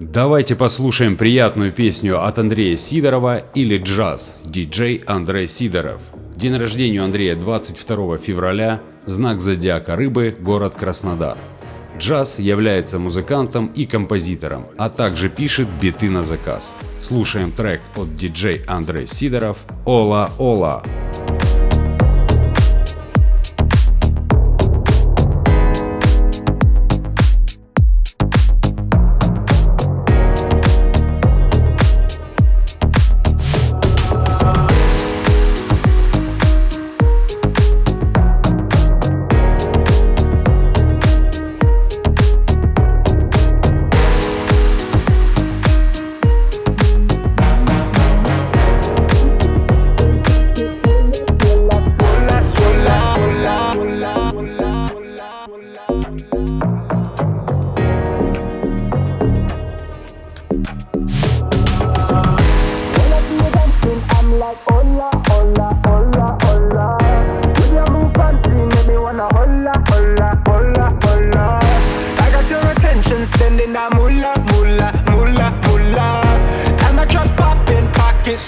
Давайте послушаем приятную песню от Андрея Сидорова или джаз, диджей Андрей Сидоров. День рождения Андрея 22 февраля, знак зодиака рыбы, город Краснодар. Джаз является музыкантом и композитором, а также пишет биты на заказ. Слушаем трек от диджей Андрей Сидоров «Ола Ола».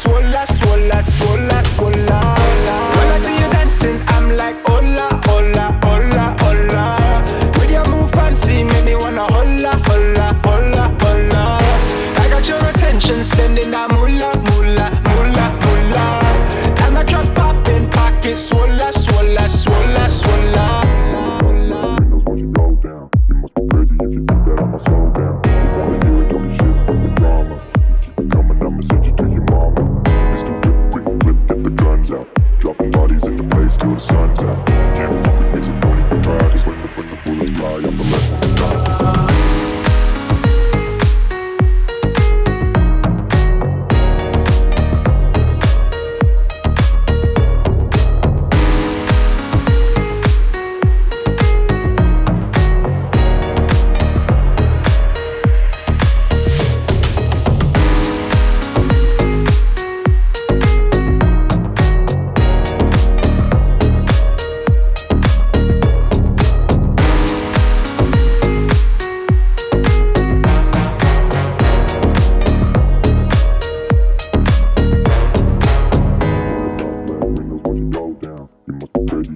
sola, sola, sola, sola. When I see you dancing, I'm like, hola, hola, hola, hola. With your move fancy, make me wanna hola, hola, hola, hola. I got your attention, standing that moolah, moolah, moolah, moolah. And my trust popping, pocket, swola, swola, swola, swola. Bodies in the place till the sun's out. Can't fuck with me, so don't even try. When the, when the bullets fly, I'm the